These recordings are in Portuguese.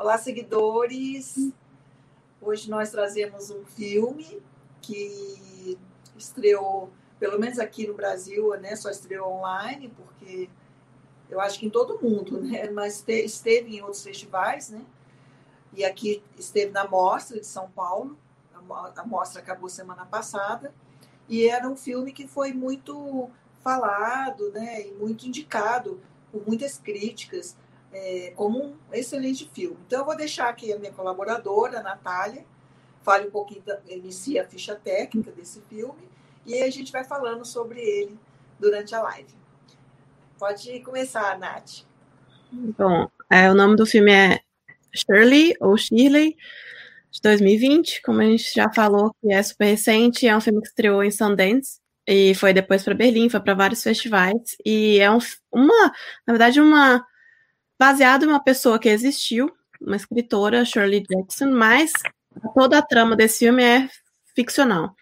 Olá, seguidores. Hoje nós trazemos um filme que estreou, pelo menos aqui no Brasil, né? Só estreou online, porque eu acho que em todo mundo, né? Mas esteve em outros festivais, né? E aqui esteve na Mostra de São Paulo. A mostra acabou semana passada. E era um filme que foi muito falado, né? E muito indicado por muitas críticas é, como um excelente filme. Então, eu vou deixar aqui a minha colaboradora, a Natália, fale um pouquinho, inicie a ficha técnica desse filme, e a gente vai falando sobre ele durante a live. Pode começar, Nath. Bom, é, o nome do filme é Shirley, ou Shirley, de 2020, como a gente já falou, que é super recente, é um filme que estreou em Sundance, e foi depois para Berlim, foi para vários festivais, e é um, uma, na verdade, uma baseado em uma pessoa que existiu, uma escritora, Shirley Jackson, mas toda a trama desse filme é ficcional.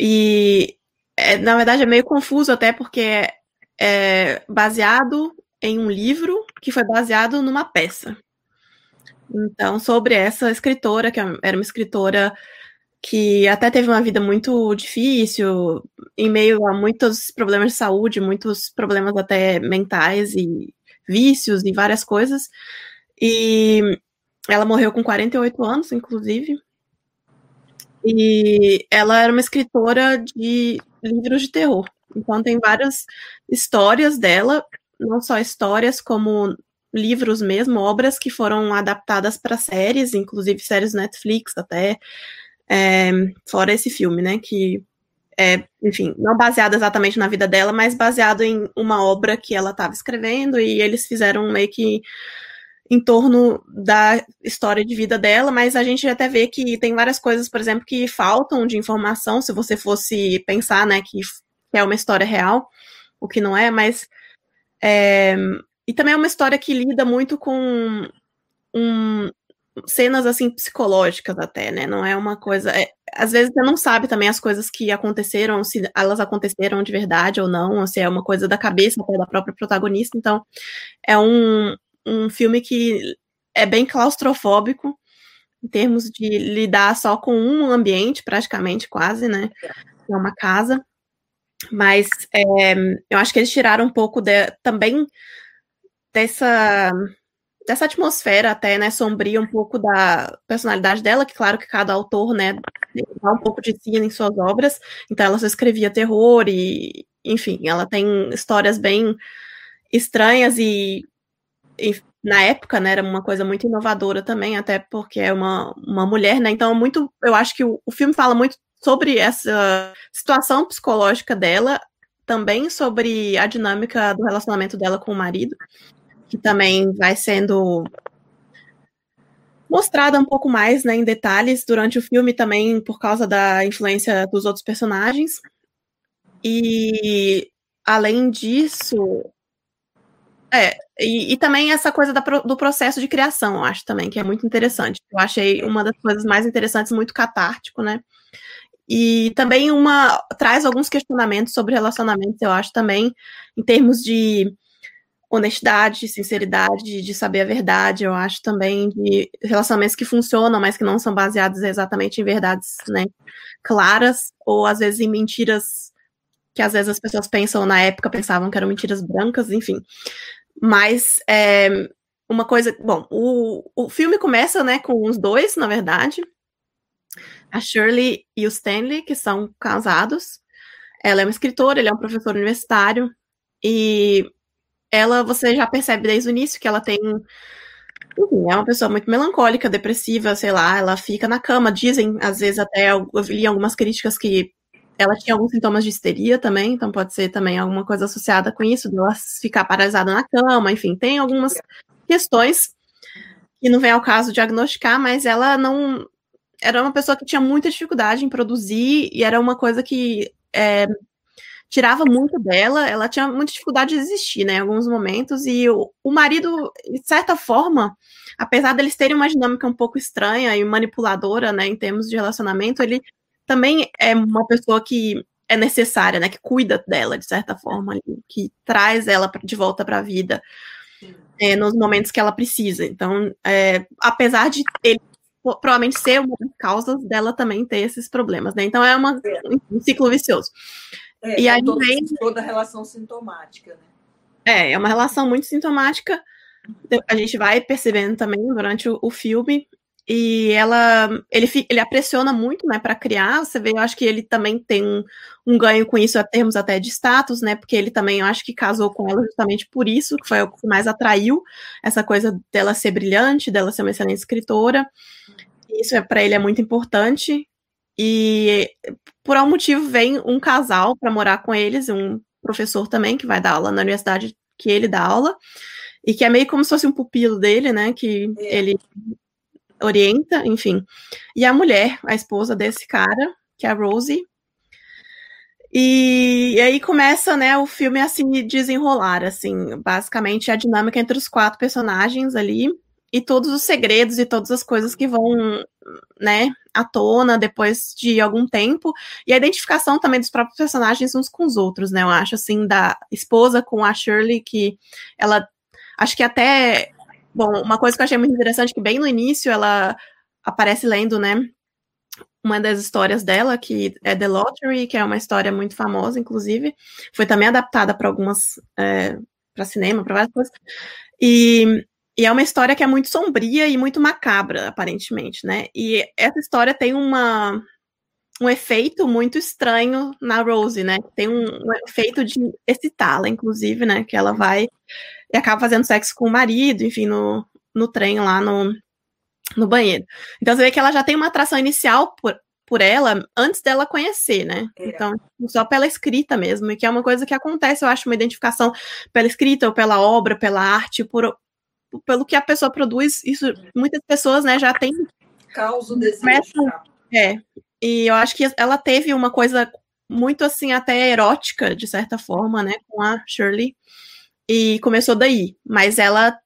E, é, na verdade, é meio confuso até porque é, é baseado em um livro que foi baseado numa peça. Então, sobre essa escritora, que era uma escritora que até teve uma vida muito difícil, em meio a muitos problemas de saúde, muitos problemas até mentais e vícios e várias coisas. E ela morreu com 48 anos, inclusive. E ela era uma escritora de livros de terror. Então tem várias histórias dela, não só histórias como livros mesmo, obras que foram adaptadas para séries, inclusive séries Netflix até, é, fora esse filme, né, que é, enfim, não baseado exatamente na vida dela, mas baseado em uma obra que ela estava escrevendo e eles fizeram meio que em torno da história de vida dela, mas a gente até vê que tem várias coisas, por exemplo, que faltam de informação, se você fosse pensar, né, que é uma história real, o que não é, mas é, e também é uma história que lida muito com um, cenas assim psicológicas até, né? Não é uma coisa. É, às vezes você não sabe também as coisas que aconteceram, se elas aconteceram de verdade ou não, ou se é uma coisa da cabeça da própria protagonista. Então, é um, um filme que é bem claustrofóbico em termos de lidar só com um ambiente, praticamente, quase, né? É uma casa. Mas é, eu acho que eles tiraram um pouco de, também dessa dessa atmosfera até, né, sombria um pouco da personalidade dela, que claro que cada autor, né, dá um pouco de si em suas obras, então ela só escrevia terror e, enfim, ela tem histórias bem estranhas e, e na época, né, era uma coisa muito inovadora também, até porque é uma, uma mulher, né, então muito, eu acho que o, o filme fala muito sobre essa situação psicológica dela, também sobre a dinâmica do relacionamento dela com o marido, que também vai sendo mostrada um pouco mais né, em detalhes durante o filme, também por causa da influência dos outros personagens. E além disso. É, e, e também essa coisa da, do processo de criação, eu acho também, que é muito interessante. Eu achei uma das coisas mais interessantes, muito catártico, né? E também uma traz alguns questionamentos sobre relacionamentos, eu acho também, em termos de honestidade, sinceridade, de saber a verdade, eu acho também de relacionamentos que funcionam, mas que não são baseados exatamente em verdades, né, claras, ou às vezes em mentiras que às vezes as pessoas pensam, na época pensavam que eram mentiras brancas, enfim. Mas é, uma coisa, bom, o, o filme começa, né, com os dois, na verdade, a Shirley e o Stanley, que são casados. Ela é uma escritora, ele é um professor universitário, e ela você já percebe desde o início que ela tem. Enfim, é uma pessoa muito melancólica, depressiva, sei lá, ela fica na cama. Dizem, às vezes, até eu li algumas críticas que ela tinha alguns sintomas de histeria também, então pode ser também alguma coisa associada com isso, dela ficar paralisada na cama, enfim, tem algumas questões que não vem ao caso diagnosticar, mas ela não. Era uma pessoa que tinha muita dificuldade em produzir e era uma coisa que é, tirava muito dela, ela tinha muita dificuldade de existir, né, em alguns momentos, e o, o marido, de certa forma, apesar deles terem uma dinâmica um pouco estranha e manipuladora, né, em termos de relacionamento, ele também é uma pessoa que é necessária, né, que cuida dela, de certa forma, que traz ela de volta para a vida. é, nos momentos que ela precisa. Então, é, apesar de ele provavelmente ser uma das causas dela também ter esses problemas, né? Então é uma, um ciclo vicioso. É, e aí toda, vem toda relação sintomática, né? É, é uma relação muito sintomática. A gente vai percebendo também durante o, o filme. E ela ele, ele a pressiona muito né para criar. Você vê eu acho que ele também tem um, um, ganho com isso a termos até de status né? Porque ele também eu acho que casou com ela justamente por isso que foi o que mais atraiu essa coisa dela ser brilhante dela ser uma excelente escritora. Isso é para ele é muito importante e por algum motivo vem um casal para morar com eles um professor também que vai dar aula na universidade que ele dá aula e que é meio como se fosse um pupilo dele né que é. ele orienta, enfim. E a mulher, a esposa desse cara, que é a Rosie. E, e, aí começa, né, o filme a se desenrolar, assim, basicamente a dinâmica entre os quatro personagens ali e todos os segredos e todas as coisas que vão, né, à tona depois de algum tempo e a identificação também dos próprios personagens uns com os outros, né? Eu acho assim da esposa com a Shirley que ela acho que até Bom, uma coisa que eu achei muito interessante que bem no início ela aparece lendo, né, uma das histórias dela, que é The Lottery, que é uma história muito famosa, inclusive. Foi também adaptada para algumas. É, para cinema, para várias coisas. E, e, é uma história que é muito sombria e muito macabra, aparentemente, né? E essa história tem uma, um efeito muito estranho na Rose, né? Tem um, um efeito de excitá-la, inclusive, né? Que ela vai e acaba fazendo sexo com o marido, enfim, no, no trem lá no, no banheiro. Então você vê que ela já tem uma atração inicial por, por ela antes dela conhecer, né? É. Então, só pela escrita mesmo, e que é uma coisa que acontece, eu acho, uma identificação pela escrita ou pela obra, pela arte, por, pelo que a pessoa produz. Isso, muitas pessoas, né, já tem. Causa desejo. é. E eu acho que ela teve uma coisa muito assim, até erótica, de certa forma, né, com a Shirley e começou daí. Mas ela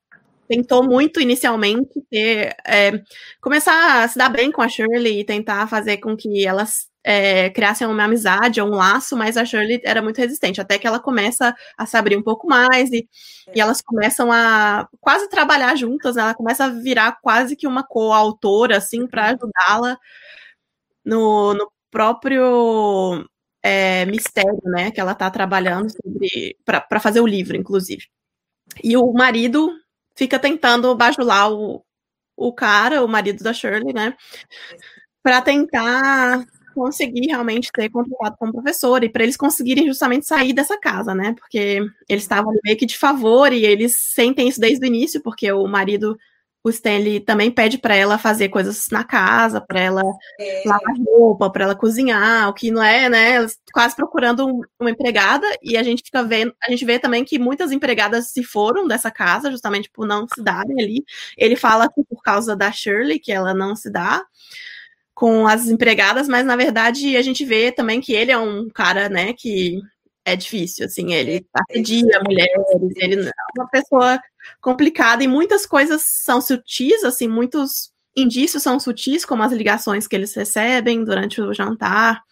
tentou muito inicialmente ter, é, começar a se dar bem com a Shirley e tentar fazer com que elas é, criassem uma amizade ou um laço, mas a Shirley era muito resistente, até que ela começa a se abrir um pouco mais e, e elas começam a quase trabalhar juntas, né? ela começa a virar quase que uma coautora, assim, para ajudá-la no, no próprio é, mistério, né, que ela está trabalhando para fazer o livro, inclusive. E o marido fica tentando bajular o, o cara, o marido da Shirley, né, para tentar conseguir realmente ter contato com o professor e para eles conseguirem justamente sair dessa casa, né? Porque eles estavam meio que de favor e eles sentem isso desde o início, porque o marido o Stanley também pede para ela fazer coisas na casa, para ela é. lavar roupa, para ela cozinhar, o que não é, né? Quase procurando um, uma empregada e a gente fica vendo, a gente vê também que muitas empregadas se foram dessa casa justamente por não se darem ali. Ele fala que por causa da Shirley que ela não se dá com as empregadas, mas na verdade a gente vê também que ele é um cara, né, que é difícil, assim, ele assedia mulheres, ele é uma pessoa complicada e muitas coisas são sutis, assim, muitos indícios são sutis, como as ligações que eles recebem durante o jantar,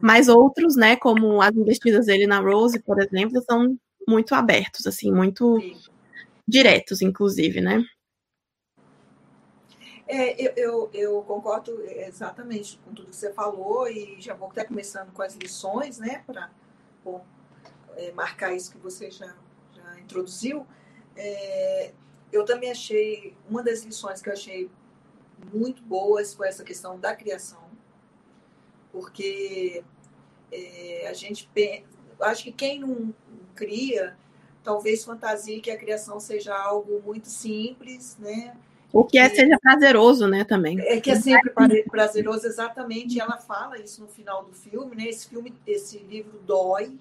mas outros, né, como as investidas dele na Rose, por exemplo, são muito abertos, assim, muito diretos, inclusive, né? É, eu, eu, eu, concordo exatamente com tudo que você falou e já vou até começando com as lições, né, para é, marcar isso que você já, já introduziu. É, eu também achei, uma das lições que eu achei muito boas foi essa questão da criação, porque é, a gente acho que quem não cria talvez fantasie que a criação seja algo muito simples, né? O que é, seja prazeroso, né, também. É que é sempre prazeroso, exatamente. Ela fala isso no final do filme, né? Esse filme, esse livro dói,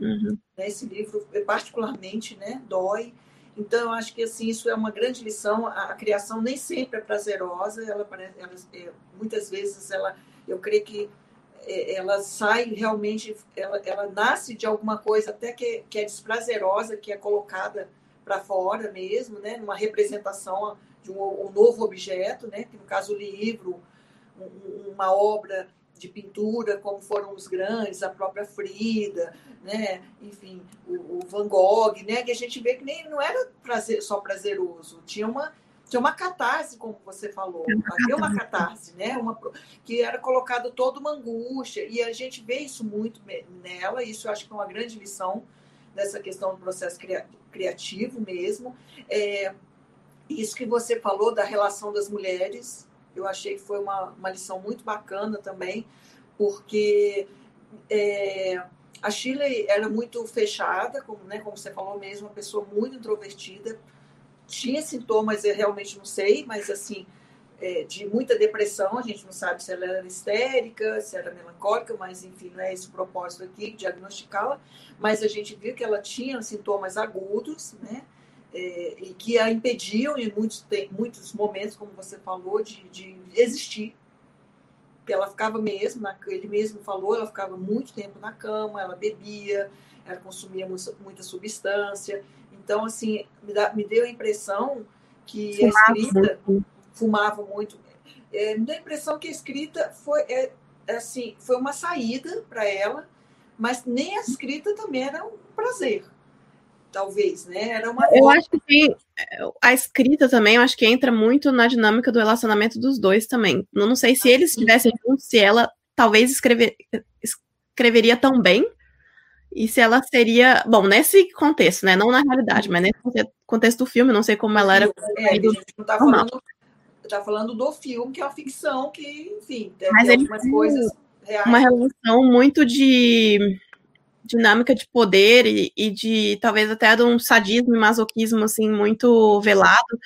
uhum. né? Esse livro particularmente, né, dói. Então, eu acho que assim isso é uma grande lição. A, a criação nem sempre é prazerosa. Ela, ela é, muitas vezes ela, eu creio que é, ela sai realmente, ela, ela nasce de alguma coisa até que, que é desprazerosa, que é colocada para fora mesmo, né? Uma representação de um, um, novo objeto, né? que no caso o livro, um, uma obra de pintura, como foram os grandes, a própria Frida, né? enfim, o, o, Van Gogh, né? que a gente vê que nem não era prazer, só prazeroso, tinha uma, tinha uma catarse, como você falou, havia uma catarse, né? uma, que era colocado toda uma angústia, e a gente vê isso muito nela, isso eu acho que é uma grande lição dessa questão do processo criativo mesmo. É, isso que você falou da relação das mulheres, eu achei que foi uma, uma lição muito bacana também, porque é, a Shirley era muito fechada, como, né, como você falou mesmo, uma pessoa muito introvertida, tinha sintomas, eu realmente não sei, mas assim, é, de muita depressão, a gente não sabe se ela era histérica, se era melancólica, mas enfim, não é esse o propósito aqui, diagnosticá-la, mas a gente viu que ela tinha sintomas agudos, né? É, e que a impediam em muitos, muitos momentos, como você falou, de, de existir. Porque ela ficava mesmo, ele mesmo falou, ela ficava muito tempo na cama, ela bebia, ela consumia muita, substância. Então, assim, me, dá, me deu a impressão que fumava a escrita muito. fumava muito. É, me deu a impressão que a escrita foi, é, assim, foi uma saída para ela, mas nem a escrita também era um prazer talvez, né? Era uma eu acho que tem, a escrita também, eu acho que entra muito na dinâmica do relacionamento dos dois também. Eu não sei se eles estivessem juntos, se ela talvez escrever, escreveria tão bem e se ela seria, bom, nesse contexto, né? Não na realidade, mas nesse contexto do filme, não sei como ela era. É, a gente não tá falando, tá falando do filme, que é uma ficção, que, enfim, tem mas algumas coisas reais. Uma relação muito de dinâmica de poder e, e, de talvez até de um sadismo e masoquismo assim muito velado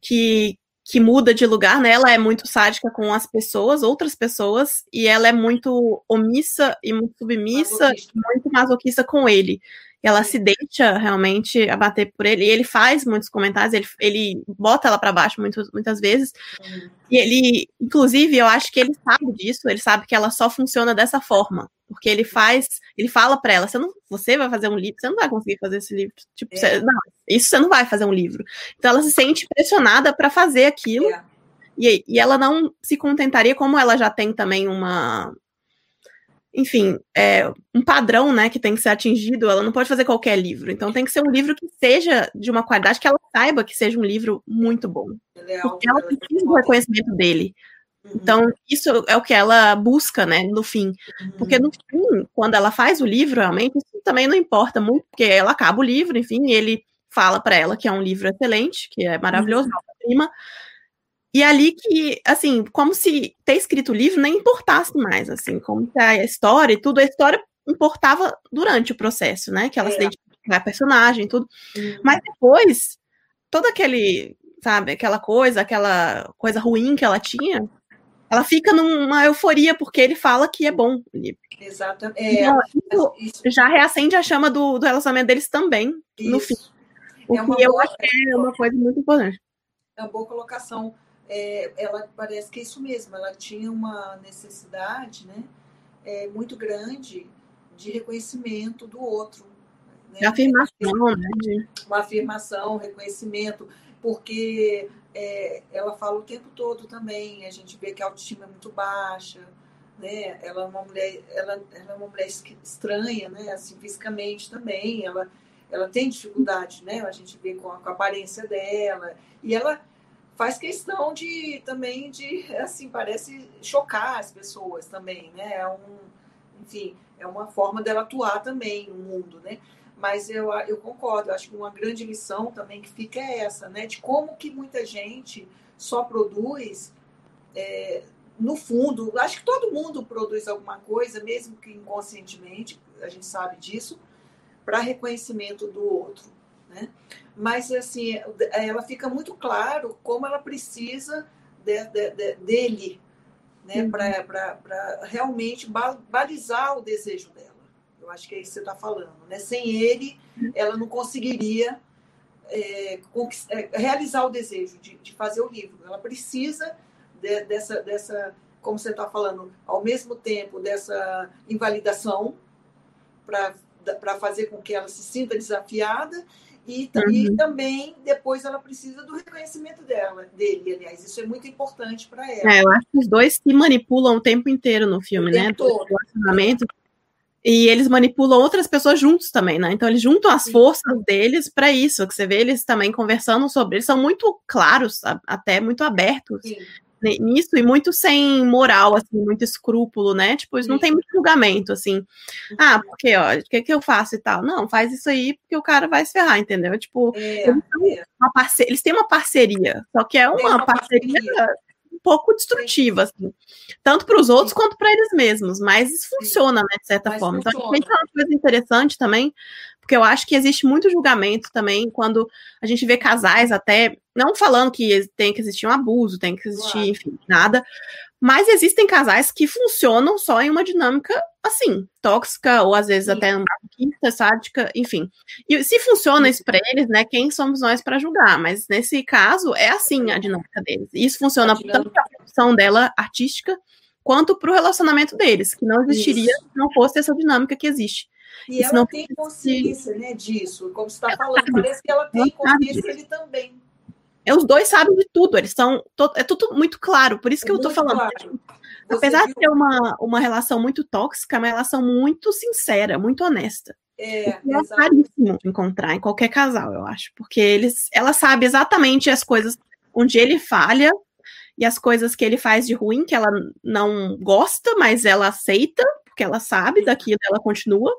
que que muda de lugar, né? Ela é muito sádica com as pessoas, outras pessoas, e ela é muito omissa e muito submissa, masoquista. muito masoquista com ele ela se deixa realmente abater por ele, e ele faz muitos comentários, ele, ele bota ela para baixo muitas, muitas vezes, uhum. e ele, inclusive, eu acho que ele sabe disso, ele sabe que ela só funciona dessa forma, porque ele faz, ele fala para ela, você não, você vai fazer um livro, você não vai conseguir fazer esse livro, tipo, é. você, não, isso você não vai fazer um livro. Então ela se sente pressionada para fazer aquilo, é. e, e ela não se contentaria, como ela já tem também uma enfim, é, um padrão, né, que tem que ser atingido, ela não pode fazer qualquer livro. Então tem que ser um livro que seja de uma qualidade que ela saiba que seja um livro muito bom. Porque ela precisa do reconhecimento dele. Uhum. Então, isso é o que ela busca, né, no fim. Uhum. Porque no fim, quando ela faz o livro, realmente, isso também não importa muito, porque ela acaba o livro, enfim, e ele fala para ela que é um livro excelente, que é maravilhoso, uhum. prima, e ali que, assim, como se ter escrito o livro nem importasse mais, assim, como se a história e tudo, a história importava durante o processo, né? Que ela é. se identificava a personagem, tudo. Uhum. Mas depois, todo aquele, sabe, aquela coisa, aquela coisa ruim que ela tinha, ela fica numa euforia porque ele fala que é bom o livro. Exatamente. É, então, isso, isso, já reacende a chama do, do relacionamento deles também, isso. no fim. O é que eu boa, acho que é uma coisa muito importante. É uma boa colocação é, ela parece que é isso mesmo, ela tinha uma necessidade né, é, muito grande de reconhecimento do outro. Né? Afirmação, né? Uma afirmação, reconhecimento, porque é, ela fala o tempo todo também, a gente vê que a autoestima é muito baixa, né? Ela é uma mulher, ela, ela é uma mulher estranha, né? Assim, fisicamente também, ela, ela tem dificuldade, né? A gente vê com a, com a aparência dela, e ela faz questão de também de assim parece chocar as pessoas também né? É um enfim é uma forma dela atuar também no mundo né? Mas eu, eu concordo eu acho que uma grande lição também que fica é essa né? De como que muita gente só produz é, no fundo. Acho que todo mundo produz alguma coisa mesmo que inconscientemente a gente sabe disso para reconhecimento do outro né mas assim ela fica muito claro como ela precisa de, de, de, dele né, uhum. para realmente balizar o desejo dela. Eu acho que é isso que você está falando. Né? Sem ele, ela não conseguiria é, é, realizar o desejo de, de, fazer o livro. Ela precisa de, dessa, dessa, como você está falando, ao mesmo tempo dessa invalidação para fazer com que ela se sinta desafiada E, uhum. e, também depois ela precisa do reconhecimento dela, dele, aliás. Isso é muito importante para ela. É, eu acho que os dois se manipulam o tempo inteiro no filme, o né? Todo. relacionamento. E eles manipulam outras pessoas juntos também, né? Então eles juntam as Sim. forças deles para isso, que você vê eles também conversando sobre. Eles são muito claros, até muito abertos. Sim nisso e muito sem moral, assim, muito escrúpulo, né? Tipo, isso não tem muito julgamento, assim. Ah, uhum. porque, ó, o que, que eu faço e tal? Não, faz isso aí porque o cara vai se ferrar, entendeu? Tipo, é, eles, é. Parce... eles, têm uma parceria, só que é uma, uma parceria, parceria um pouco destrutiva, assim. Tanto para os outros quanto para eles mesmos, mas isso funciona, né, de certa mas forma. Funciona. Então, a gente tem uma coisa interessante também, porque eu acho que existe muito julgamento também quando a gente vê casais até, não falando que tem que existir um abuso, tem que existir, claro. enfim, nada, mas existem casais que funcionam só em uma dinâmica assim, tóxica, ou às vezes Sim. até anarquista, sádica, enfim. E se funciona isso para eles, né, quem somos nós para julgar? Mas nesse caso, é assim a dinâmica deles. E isso funciona tanto para a produção dela artística, quanto para o relacionamento deles, que não existiria isso. se não fosse essa dinâmica que existe. E Isso ela tem consciência né, disso, como você está falando, sabe. parece que ela tem consciência ele também. É, os dois sabem de tudo, eles são. É tudo muito claro, por isso que é eu estou falando. Claro. Apesar viu? de ter uma, uma relação muito tóxica, é uma relação muito sincera, muito honesta. É, é raríssimo encontrar em qualquer casal, eu acho. Porque eles, ela sabe exatamente as coisas onde ele falha e as coisas que ele faz de ruim, que ela não gosta, mas ela aceita, porque ela sabe daquilo, ela continua.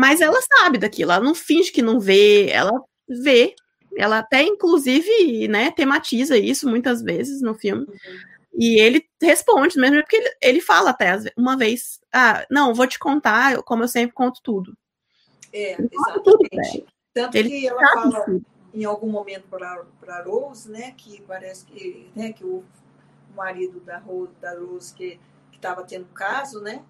Mas ela sabe daquilo, ela não finge que não vê, ela vê. Ela até, inclusive, né, tematiza isso muitas vezes no filme. E ele responde mesmo, porque ele, ele fala até uma vez: Ah, não, vou te contar, como eu sempre conto tudo. É, exatamente. Tudo, Tanto ele que ela fala tudo. em algum momento para Rose, né, que parece que, né, que o marido da Rose, da Rose que estava tendo um caso, né,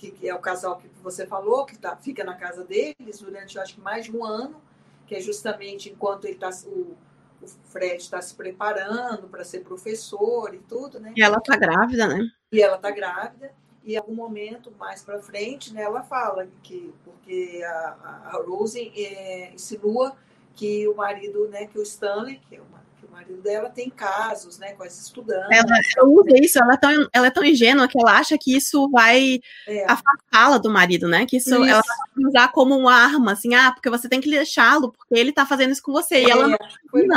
que, que é o casal que você falou, que tá, fica na casa deles durante, acho que mais de um ano, que é justamente enquanto ele tá, o, o Fred está se preparando para ser professor e tudo, né? E ela está grávida, né? E ela está grávida. E em algum momento mais para frente, né, ela fala que porque a, a Rose é, insinua que o marido, né, que o Stanley, que é uma o marido dela tem casos, né, com as estudantes. Ela usa isso, ela é, tão, ela é tão ingênua que ela acha que isso vai é. afastá-la do marido, né? Que isso, isso, ela vai usar como uma arma, assim, ah, porque você tem que deixá-lo, porque ele tá fazendo isso com você. É. E ela não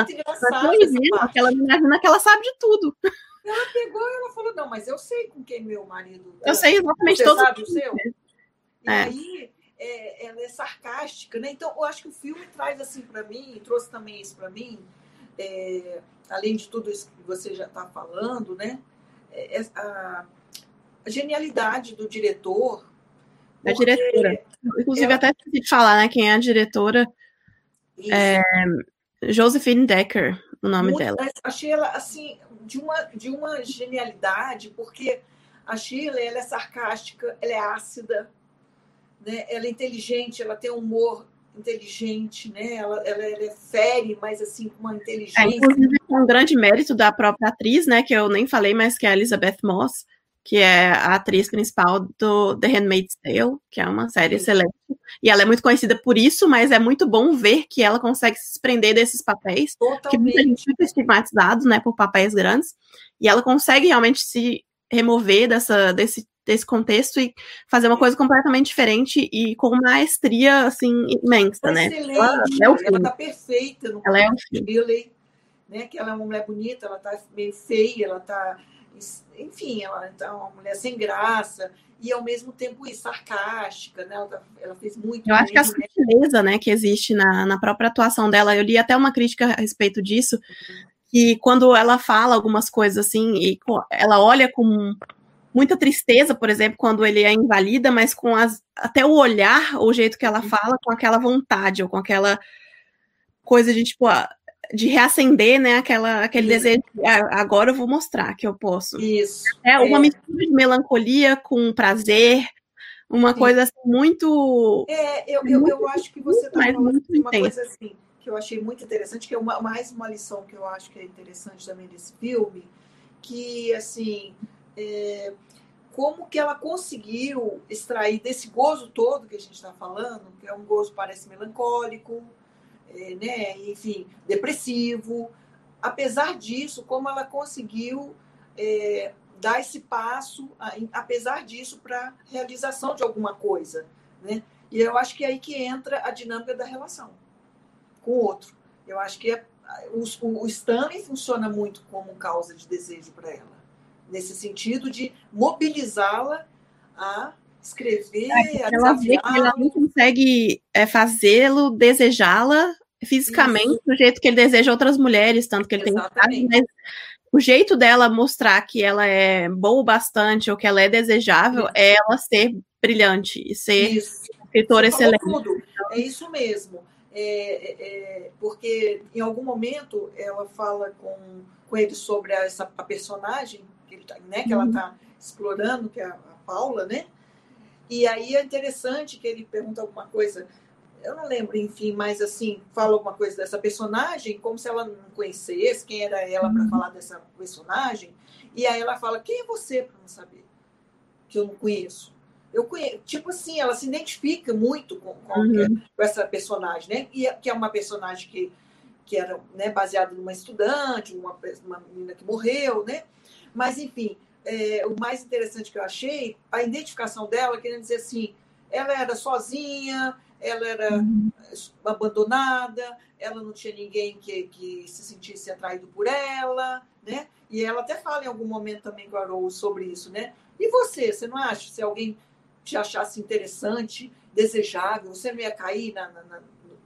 engraçado ela, é ingênua, ela imagina que ela sabe de tudo. Ela pegou e ela falou, não, mas eu sei com quem meu marido. Eu sei exatamente você todo sabe o seu. E é. aí é, ela é sarcástica, né? Então, eu acho que o filme traz assim para mim, trouxe também isso para mim, é, além de tudo isso que você já está falando, né? É, é, a, a, genialidade do diretor. A diretora. Inclusive, ela... até esqueci de falar, né? Quem é a diretora? É, Josephine Decker, o nome Muito, dela. Achei ela, assim, de uma, de uma genialidade, porque a Sheila, ela é sarcástica, ela é ácida, né? ela é inteligente, ela tem humor inteligente, né? Ela, ela, ela, é fere, mas assim, com uma inteligência. É, inclusive, um grande mérito da própria atriz, né? Que eu nem falei, mas que é a Elizabeth Moss, que é a atriz principal do The Handmaid's Tale, que é uma série Sim. excelente. E ela é muito conhecida por isso, mas é muito bom ver que ela consegue se desprender desses papéis, Totalmente. que muita gente fica estigmatizado, né, por papéis grandes, e ela consegue realmente se remover dessa, desse desse contexto e fazer uma coisa completamente diferente e com maestria assim imensa, né? Excelente. Ela, é o ela tá perfeita no ela é o Billy, né? Que ela é uma mulher bonita, ela tá meio feia, ela tá enfim, ela tá uma mulher sem graça e ao mesmo tempo sarcástica, né? Ela, tá, ela fez muito. Eu acho que a né? sutileza, né, que existe na, na própria atuação dela, eu li até uma crítica a respeito disso, que quando ela fala algumas coisas assim, e ela olha com muita tristeza, por exemplo, quando ele é invalida, mas com as, até o olhar, o jeito que ela uhum. fala, com aquela vontade, ou com aquela coisa de tipo, de reacender, né, aquela, aquele Isso. desejo, de, ah, agora eu vou mostrar que eu posso. Isso. É uma é. mistura de melancolia com prazer, uma Sim. coisa assim, muito. É, eu, eu, eu acho que você está falando uma coisa assim, que eu achei muito interessante, que é uma, mais uma lição que eu acho que é interessante também desse filme, que, assim, é, como que ela conseguiu extrair desse gozo todo que a gente está falando, que é um gozo parece melancólico, é, né, enfim, depressivo. Apesar disso, como ela conseguiu é, dar esse passo, apesar disso, para realização de alguma coisa, né? E eu acho que é aí que entra a dinâmica da relação com o outro. Eu acho que é, o, o Stanley funciona muito como causa de desejo para ela, nesse sentido de mobilizá-la a escrever, é, a ela vê que ela não consegue é, fazê-lo desejá-la fisicamente Isso. do jeito que ele deseja outras mulheres, tanto que ele Exatamente. tem mas o jeito dela mostrar que ela é boa bastante ou que ela é desejável isso. é ela ser brilhante e ser isso. escritora excelente. Tudo. É isso mesmo. É, é, é, porque em algum momento ela fala com, com ele sobre essa a personagem que, ele tá, né, que uhum. ela está explorando, que é a, a Paula, né? E aí é interessante que ele pergunta alguma coisa eu não lembro, enfim, mas assim, fala alguma coisa dessa personagem, como se ela não conhecesse quem era ela para uhum. falar dessa personagem. E aí ela fala: Quem é você para não saber? Que eu não conheço. Eu conheço, tipo assim, ela se identifica muito com, com, uhum. essa personagem, né? E que é uma personagem que, que era né, baseada numa estudante, uma, uma menina que morreu, né? Mas, enfim, é, o mais interessante que eu achei, a identificação dela, querendo dizer assim, ela era sozinha, ela era uhum. abandonada, ela não tinha ninguém que, que se sentisse atraído por ela, né? E ela até fala em algum momento também com a Rose sobre isso, né? E você, você não acha? Se alguém te achasse interessante, desejável, você não ia cair na, na,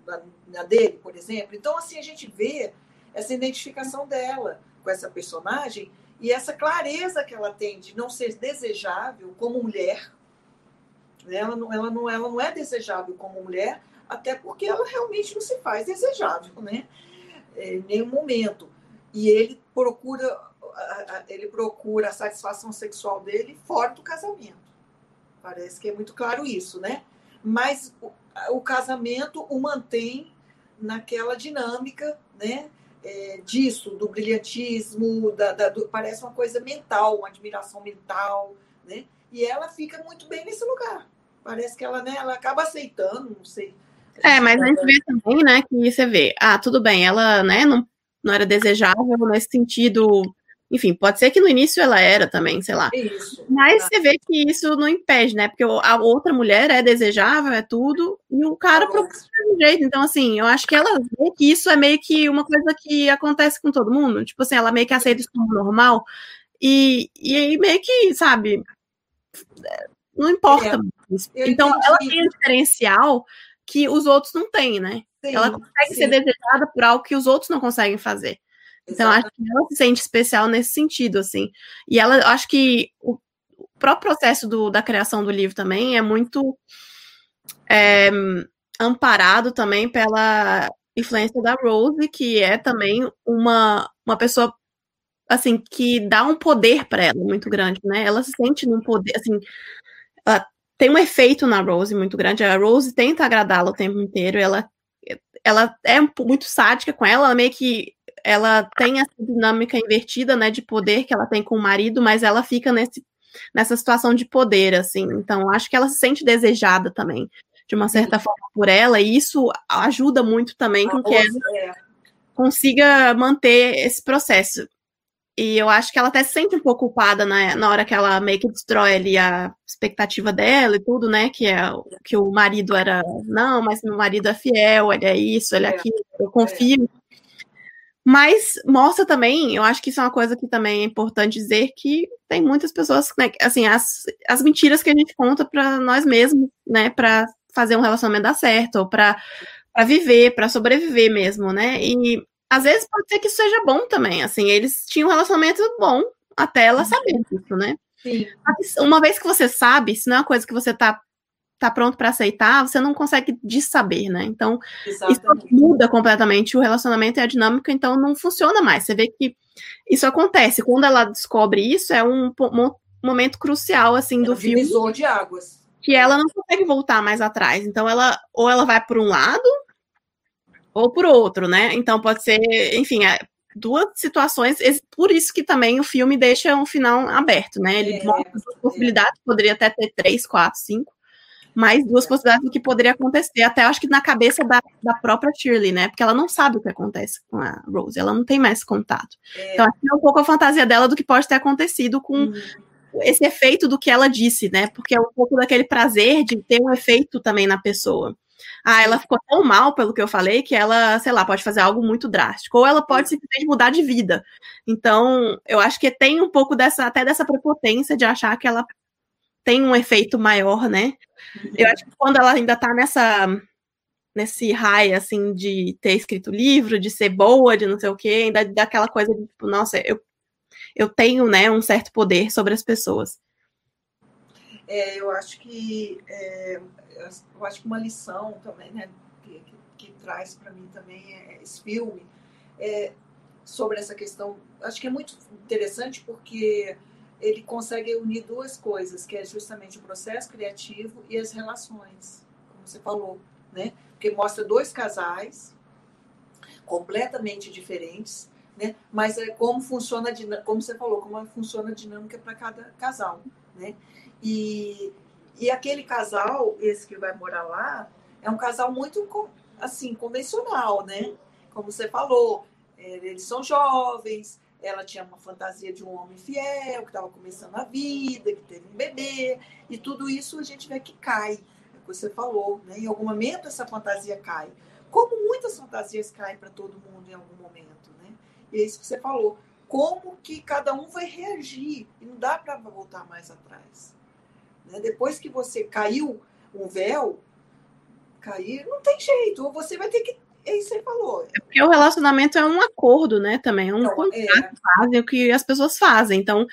na, na dele, por exemplo? Então, assim, a gente vê essa identificação dela com essa personagem e essa clareza que ela tem de não ser desejável como mulher, ela não, ela, não, ela não é desejável como mulher, até porque ela realmente não se faz desejável, né? É, em nenhum momento. E ele procura, ele procura a satisfação sexual dele fora do casamento. Parece que é muito claro isso, né? Mas o, o casamento o mantém naquela dinâmica, né? É, disso, do brilhantismo, da, da, do, parece uma coisa mental, uma admiração mental, né? E ela fica muito bem nesse lugar parece que ela, né, ela acaba aceitando, não sei. É, mas a gente vê também, né, que você vê, ah, tudo bem, ela, né, não, não era desejável nesse sentido, enfim, pode ser que no início ela era também, sei lá. Isso, mas tá. você vê que isso não impede, né, porque a outra mulher é desejável, é tudo, e o cara tá procura de jeito, então assim, eu acho que ela vê que isso é meio que uma coisa que acontece com todo mundo, tipo assim, ela meio que aceita isso como normal, e, e aí meio que, sabe, não importa. É, então, ela tem um diferencial que os outros não têm, né? Sim, ela consegue sim. ser desejada por algo que os outros não conseguem fazer. Então, acho que ela se sente especial nesse sentido, assim. E ela, acho que o, próprio processo do, da criação do livro também é muito é, amparado também pela influência da Rose, que é também uma, uma pessoa assim que dá um poder para ela muito grande, né? Ela se sente num poder, assim, ela tem um efeito na Rose muito grande. A Rose tenta agradá-la o tempo inteiro. Ela, ela é muito sádica com ela, ela meio que ela tem essa dinâmica invertida, né, de poder que ela tem com o marido, mas ela fica nesse, nessa situação de poder, assim. Então, acho que ela se sente desejada também, de uma certa forma, por ela, e isso ajuda muito também com que ela é. consiga manter esse processo. E eu acho que ela até se sente um pouco culpada na, na hora que ela meio que destrói ali a expectativa dela e tudo, né? Que, é, que o marido era, não, mas meu marido é fiel, ele é isso, ele é, é aquilo, eu confio. Mas mostra também, eu acho que isso é uma coisa que também é importante dizer, que tem muitas pessoas, né, assim, as, as mentiras que a gente conta para nós mesmos, né, para fazer um relacionamento dar certo, ou para viver, para sobreviver mesmo, né? E às vezes pode ser que isso seja bom também, assim, eles tinham um relacionamento bom até ela saber disso, né? Sim. Uma vez que você sabe, se não é uma coisa que você tá, tá pronto para aceitar, você não consegue saber, né? Então, Exatamente. isso muda completamente o relacionamento e a dinâmica, então não funciona mais. Você vê que isso acontece. Quando ela descobre isso, é um, momento crucial, assim, é do um filme. de águas. Que ela não consegue voltar mais atrás. Então, ela ou ela vai por um lado, ou por outro, né? Então pode ser, enfim, é, duas situações, por isso que também o filme deixa um final aberto, né? Ele é, mostra as possibilidades, poderia até ter três, quatro, cinco. Mais duas possibilidades do que poderia acontecer. Até acho que na cabeça da, da própria Shirley, né? Porque ela não sabe o que acontece com a Rose, ela não tem mais contato. É. Então, acho que é um pouco a fantasia dela do que pode ter acontecido com uhum. esse efeito do que ela disse, né? Porque é um pouco daquele prazer de ter um efeito também na pessoa. Ah, ela ficou tão mal pelo que eu falei que ela, sei lá, pode fazer algo muito drástico. Ou ela pode simplesmente mudar de vida. Então, eu acho que tem um pouco dessa, até dessa prepotência de achar que ela tem um efeito maior, né? Eu acho que quando ela ainda tá nessa nesse raio assim de ter escrito livro, de ser boa, de não sei o quê, ainda daquela coisa de tipo, nossa, eu eu tenho, né, um certo poder sobre as pessoas. É, eu acho que é, eu acho que uma lição também, né, que, que, que traz para mim também é esse filme é, sobre essa questão. Acho que é muito interessante porque ele consegue unir duas coisas, que é justamente o processo criativo e as relações, como você falou, né? Porque mostra dois casais completamente diferentes, né? Mas é como funciona, como você falou, como funciona a dinâmica para cada casal, né? E, e aquele casal, esse que vai morar lá, é um casal muito assim convencional, né? Como você falou, é, eles são jovens, ela tinha uma fantasia de um homem fiel, que estava começando a vida, que teve um bebê, e tudo isso a gente vê que cai, é o que você falou, né? Em algum momento essa fantasia cai. Como muitas fantasias caem para todo mundo em algum momento, né? E é isso que você falou. Como que cada um vai reagir? E não dá para voltar mais atrás. Né? Depois que você caiu um véu, cair, não tem jeito. Ou você vai ter que é isso que você falou. É porque o relacionamento é um acordo, né? Também é um então, contrato, é... fazem o que as pessoas fazem. Então,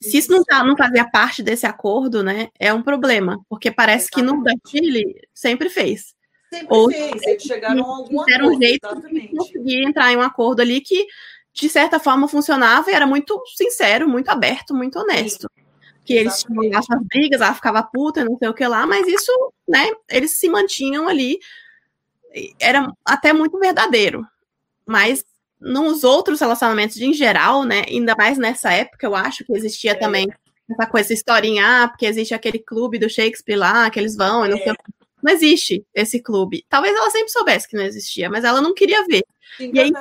se isso não, tá, não fazia parte desse acordo, né? É um problema. Porque parece Exatamente. que no Chile sempre fez. Sempre Ou fez. Eles chegaram a algum acordo. um jeito exatamente. de conseguir entrar em um acordo ali que, de certa forma, funcionava e era muito sincero, muito aberto, muito honesto. Sim. Que eles tinham suas brigas, ela ficava puta, não sei o que lá, mas isso, né? Eles se mantinham ali era até muito verdadeiro. Mas nos outros relacionamentos em geral, né? Ainda mais nessa época, eu acho que existia é. também essa coisa, essa historinha, ah, porque existe aquele clube do Shakespeare lá, que eles vão, e não, é. não existe esse clube. Talvez ela sempre soubesse que não existia, mas ela não queria ver. E aí,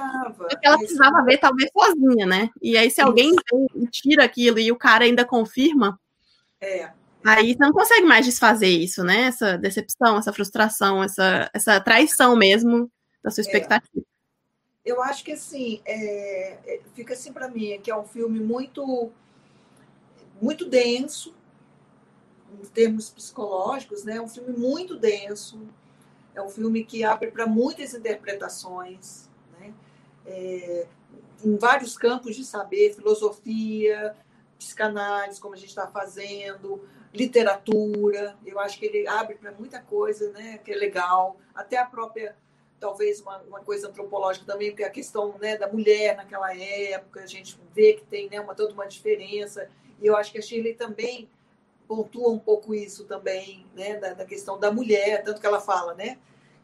ela precisava ver, talvez, sozinha, né? E aí, se alguém tira aquilo e o cara ainda confirma, é. Aí você não consegue mais desfazer isso, né? Essa decepção, essa frustração, essa, essa traição mesmo da sua é. expectativa. É. Eu acho que assim, é, é fica assim para mim, que é um filme muito, muito denso, em termos psicológicos, né? É um filme muito denso, é um filme que abre para muitas interpretações, né? É, em vários campos de saber, filosofia, psicanálise, como a gente está fazendo, literatura. Eu acho que ele abre para muita coisa, né? Que é legal. Até a própria, talvez uma, uma coisa antropológica também, porque a questão né, da mulher naquela época, a gente vê que tem né, uma, toda uma diferença. E eu acho que a Shirley também pontua um pouco isso também, né? Da, da questão da mulher, tanto que ela fala, né?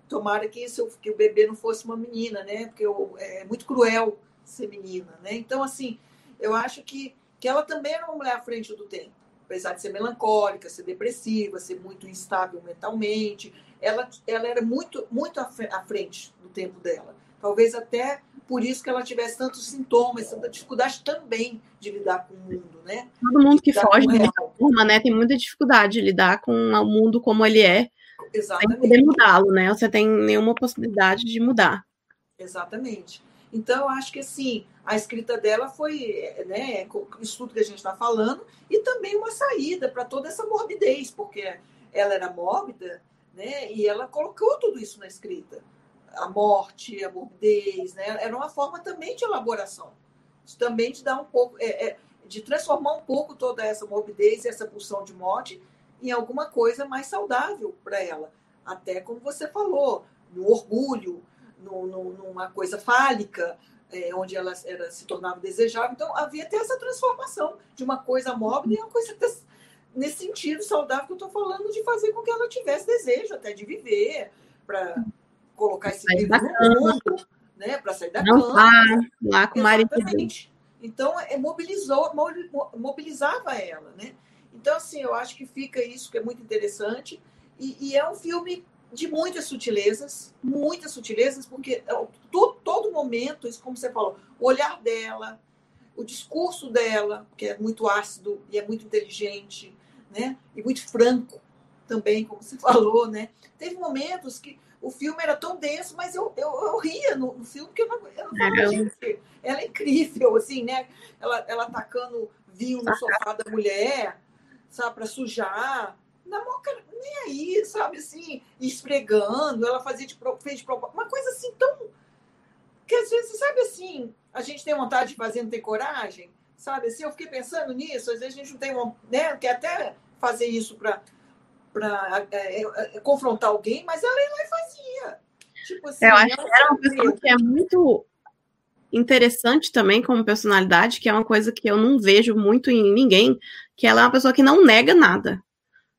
Tomara que, isso, que o bebê não fosse uma menina, né? Porque é muito cruel ser menina, né? Então, assim, eu acho que, que ela também era uma mulher à frente do tempo apesar de ser melancólica, ser depressiva, ser muito instável mentalmente, ela, ela era muito, muito à frente do tempo dela. Talvez até por isso que ela tivesse tantos sintomas, tanta dificuldade também de lidar com o mundo, né? Todo mundo que foge dessa forma, né, tem muita dificuldade de lidar com o mundo como ele é, Exatamente. sem poder mudá-lo, né? Você tem nenhuma possibilidade de mudar. Exatamente. Então, eu acho que assim, a escrita dela foi né, isso tudo que a gente está falando, e também uma saída para toda essa morbidez, porque ela era mórbida, né, e ela colocou tudo isso na escrita. A morte, a morbidez, né, era uma forma também de elaboração. Também de dar um pouco, é, é, de transformar um pouco toda essa morbidez e essa pulsão de morte em alguma coisa mais saudável para ela. Até como você falou, no orgulho, no, no, numa coisa fálica, é, onde ela era, se tornava desejável. Então, havia até essa transformação de uma coisa móvel e uma coisa nesse sentido saudável que eu estou falando, de fazer com que ela tivesse desejo até de viver, para colocar esse livro no mundo, né, para sair da Não cama. Lá, lá com o marido. Então, é, mobilizou, mobilizava ela, né? Então, assim, eu acho que fica isso que é muito interessante E, e, é um filme de muitas sutilezas, muitas sutilezas, porque é todo, todo momento, isso como você falou, o olhar dela, o discurso dela, que é muito ácido e é muito inteligente, né? E muito franco também, como você falou, né? Teve momentos que o filme era tão denso, mas eu, eu, eu ria no, no, filme, porque eu não, eu não falava, gente, ela é incrível, assim, né? Ela, ela atacando vinho no sofá da mulher, sabe, para sujar. Na moca, nem aí, sabe, assim, esfregando, ela fazia de, fez de uma coisa assim tão. Que às vezes, sabe assim, a gente tem vontade de fazer, não tem coragem, sabe? Assim, eu fiquei pensando nisso, às vezes a gente não tem uma. Né, quer até fazer isso para para é, é, confrontar alguém, mas ela ia lá e fazia. Tipo assim, eu acho que era uma pessoa que é muito interessante também como personalidade, que é uma coisa que eu não vejo muito em ninguém, que ela é uma pessoa que não nega nada.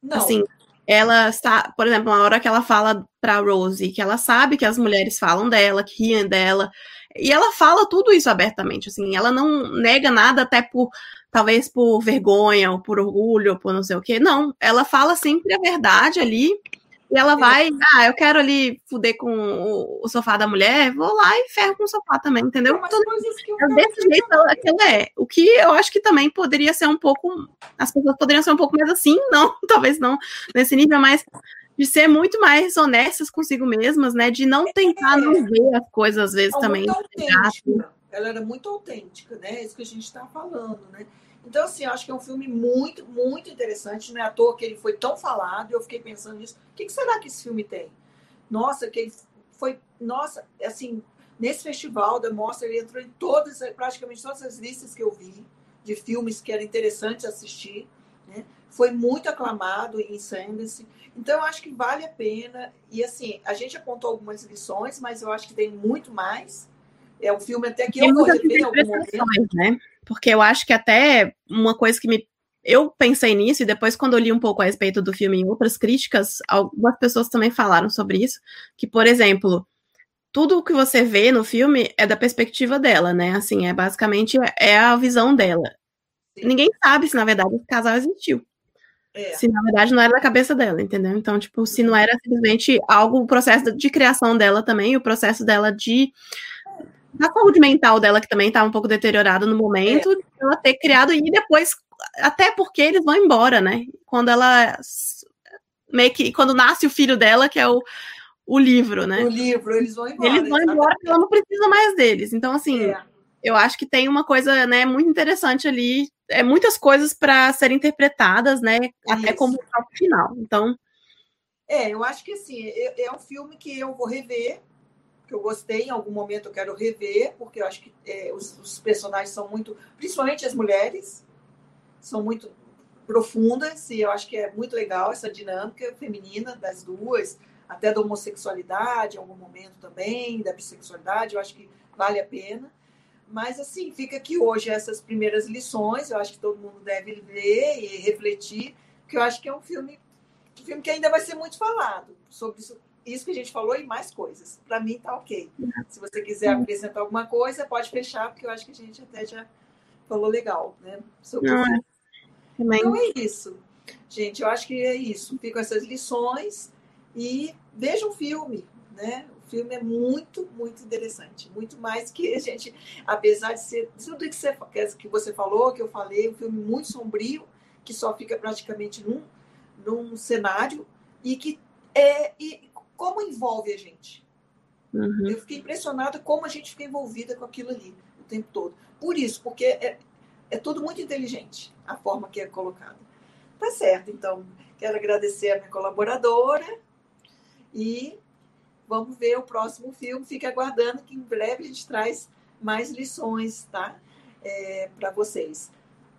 Não. Assim, ela está, por exemplo, na hora que ela fala para Rose que ela sabe que as mulheres falam dela, que riem dela, e ela fala tudo isso abertamente, assim, ela não nega nada até por talvez por vergonha ou por orgulho ou por não sei o quê. Não, ela fala sempre a verdade ali. E ela vai, ah, eu quero ali fuder com o, o sofá da mulher, vou lá e ferro com o sofá também, entendeu? É desse jeito ela, que ela é. O que eu acho que também poderia ser um pouco. As pessoas poderiam ser um pouco mais assim, não, talvez não nesse nível, mas de ser muito mais honestas consigo mesmas, né? De não tentar é. não ver as coisas às vezes é também. Ela era muito autêntica, né? É isso que a gente está falando, né? Então, assim, eu acho que é um filme muito, muito interessante. Não é à toa que ele foi tão falado. Eu fiquei pensando nisso. O que, que será que esse filme tem? Nossa, que ele foi. Nossa, assim, nesse festival da Mostra, ele entrou em todas, praticamente todas as listas que eu vi de filmes que eram interessantes assistir. Né? Foi muito aclamado em Sundance. Então, eu acho que vale a pena. E, assim, a gente apontou algumas lições, mas eu acho que tem muito mais. É um filme até que eu vou rever em algum momento. Né? Porque eu acho que até uma coisa que me. Eu pensei nisso, e depois, quando eu li um pouco a respeito do filme em outras críticas, algumas pessoas também falaram sobre isso. Que, por exemplo, tudo o que você vê no filme é da perspectiva dela, né? Assim, é basicamente é a visão dela. Ninguém sabe se, na verdade, esse casal existiu. É. Se na verdade não era da cabeça dela, entendeu? Então, tipo, se não era simplesmente algo, o processo de criação dela também, o processo dela de a saúde mental dela, que também estava tá um pouco deteriorada no momento, é. ela ter criado, e depois, até porque eles vão embora, né? Quando ela. Meio que. Quando nasce o filho dela, que é o, o livro, né? O livro, eles vão embora. Eles vão embora porque ela não precisa mais deles. Então, assim, é. eu acho que tem uma coisa, né, muito interessante ali. É muitas coisas para serem interpretadas, né? Até Isso. como o final. Então. É, eu acho que assim, é, é um filme que eu vou rever que eu gostei, em algum momento eu quero rever, porque eu acho que é, os, os, personagens são muito, principalmente as mulheres, são muito profundas, e eu acho que é muito legal essa dinâmica feminina das duas, até da homossexualidade em algum momento também, da bissexualidade, eu acho que vale a pena. Mas, assim, fica aqui hoje essas primeiras lições, eu acho que todo mundo deve ler e refletir, porque eu acho que é um filme, um filme que ainda vai ser muito falado sobre isso isso que a gente falou e mais coisas. Para mim tá ok. Se você quiser acrescentar alguma coisa, pode fechar, porque eu acho que a gente até já falou legal, né? Sobre é. Então é isso. Gente, eu acho que é isso. Ficam essas lições e veja um filme, né? O filme é muito, muito interessante. Muito mais que a gente, apesar de ser tudo que você, que você falou, que eu falei, um filme muito sombrio, que só fica praticamente num, num cenário e que é, e como envolve a gente. Uhum. Eu fiquei impressionada como a gente fica envolvida com aquilo ali o tempo todo. Por isso, porque é, é tudo muito inteligente, a forma que é colocada. Tá certo, então, quero agradecer a minha colaboradora e vamos ver o próximo filme. Fique aguardando que em breve a gente traz mais lições, tá? É, para vocês.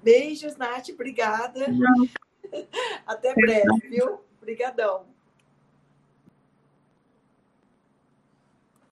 Beijos, Nath, obrigada. Não. Até breve, viu? Obrigadão.